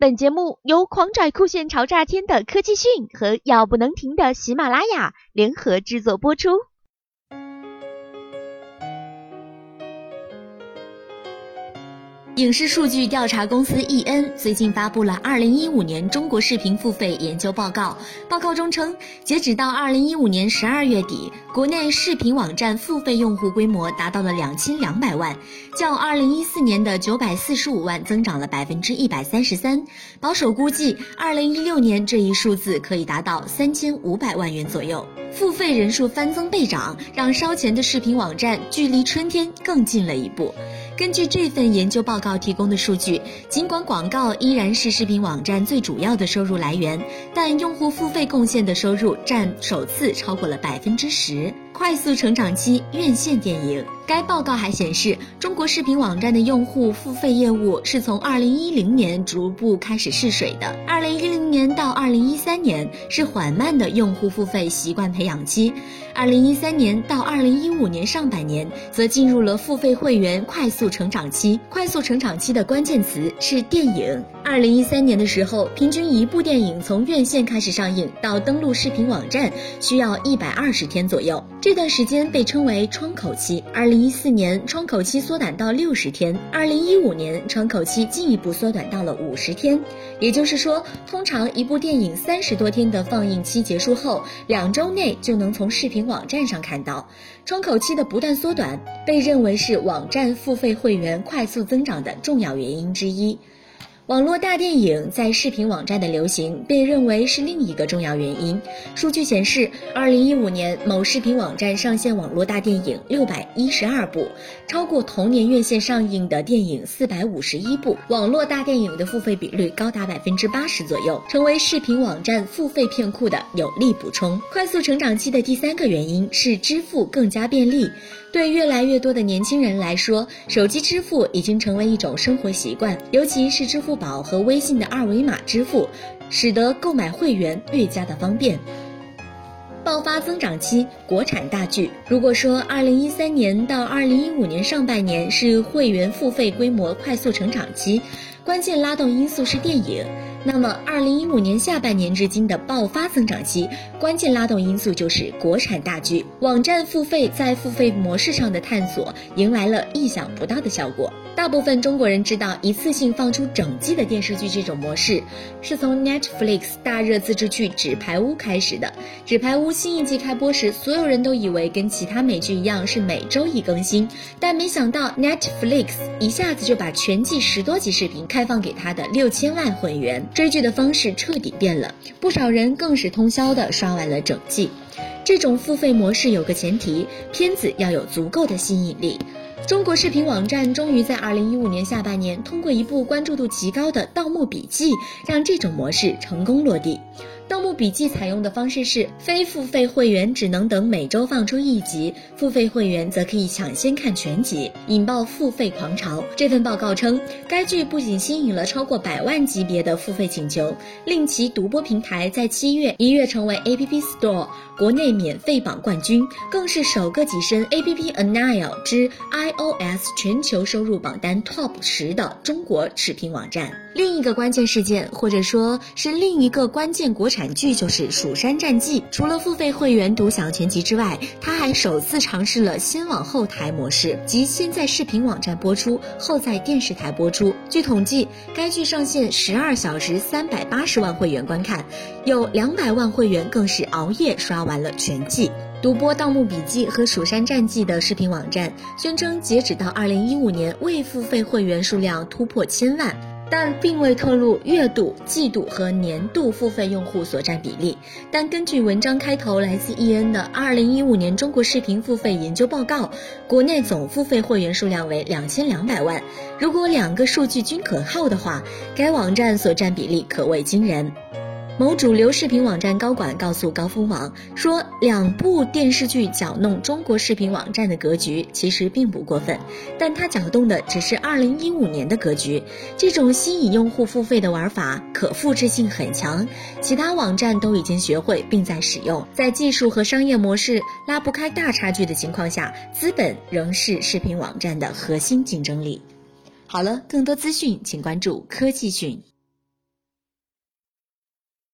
本节目由狂拽酷炫潮炸天的科技讯和要不能停的喜马拉雅联合制作播出。影视数据调查公司 EN 最近发布了二零一五年中国视频付费研究报告。报告中称，截止到二零一五年十二月底，国内视频网站付费用户规模达到了两千两百万，较二零一四年的九百四十五万增长了百分之一百三十三。保守估计，二零一六年这一数字可以达到三千五百万元左右。付费人数翻增倍涨，让烧钱的视频网站距离春天更近了一步。根据这份研究报告提供的数据，尽管广告依然是视频网站最主要的收入来源，但用户付费贡献的收入占首次超过了百分之十。快速成长期院线电影。该报告还显示，中国视频网站的用户付费业务是从2010年逐步开始试水的。2010年到2013年是缓慢的用户付费习惯培养期，2013年到2015年上半年则进入了付费会员快速成长期。快速成长期的关键词是电影。2013年的时候，平均一部电影从院线开始上映到登录视频网站需要一百二十天左右。这段时间被称为窗口期。二零一四年，窗口期缩短到六十天；二零一五年，窗口期进一步缩短到了五十天。也就是说，通常一部电影三十多天的放映期结束后，两周内就能从视频网站上看到。窗口期的不断缩短，被认为是网站付费会员快速增长的重要原因之一。网络大电影在视频网站的流行被认为是另一个重要原因。数据显示，二零一五年某视频网站上线网络大电影六百一十二部，超过同年院线上映的电影四百五十一部。网络大电影的付费比率高达百分之八十左右，成为视频网站付费片库的有力补充。快速成长期的第三个原因是支付更加便利。对越来越多的年轻人来说，手机支付已经成为一种生活习惯，尤其是支付宝和微信的二维码支付，使得购买会员越加的方便。爆发增长期，国产大剧。如果说二零一三年到二零一五年上半年是会员付费规模快速成长期，关键拉动因素是电影。那么，二零一五年下半年至今的爆发增长期，关键拉动因素就是国产大剧。网站付费在付费模式上的探索，迎来了意想不到的效果。大部分中国人知道一次性放出整季的电视剧这种模式，是从 Netflix 大热自制剧《纸牌屋》开始的。《纸牌屋》新一季开播时，所有人都以为跟其他美剧一样是每周一更新，但没想到 Netflix 一下子就把全季十多集视频开放给他的六千万会员。追剧的方式彻底变了，不少人更是通宵的刷完了整季。这种付费模式有个前提，片子要有足够的吸引力。中国视频网站终于在二零一五年下半年，通过一部关注度极高的《盗墓笔记》，让这种模式成功落地。《盗墓笔记》采用的方式是，非付费会员只能等每周放出一集，付费会员则可以抢先看全集，引爆付费狂潮。这份报告称，该剧不仅吸引了超过百万级别的付费请求，令其独播平台在七月一跃成为 App Store 国内免费榜冠军，更是首个跻身 App Anile 之 iOS 全球收入榜单 Top 十的中国视频网站。另一个关键事件，或者说是另一个关键国产剧，就是《蜀山战纪》。除了付费会员独享全集之外，它还首次尝试了先往后台模式，即先在视频网站播出，后在电视台播出。据统计，该剧上线十二小时，三百八十万会员观看，有两百万会员更是熬夜刷完了全季。独播《盗墓笔记》和《蜀山战纪》的视频网站宣称，截止到二零一五年，未付费会员数量突破千万。但并未透露月度、季度和年度付费用户所占比例。但根据文章开头来自 EN 的二零一五年中国视频付费研究报告，国内总付费会员数量为两千两百万。如果两个数据均可靠的话，该网站所占比例可谓惊人。某主流视频网站高管告诉高峰网说，两部电视剧搅弄中国视频网站的格局其实并不过分，但他搅动的只是2015年的格局。这种吸引用户付费的玩法可复制性很强，其他网站都已经学会并在使用。在技术和商业模式拉不开大差距的情况下，资本仍是视频网站的核心竞争力。好了，更多资讯请关注科技讯。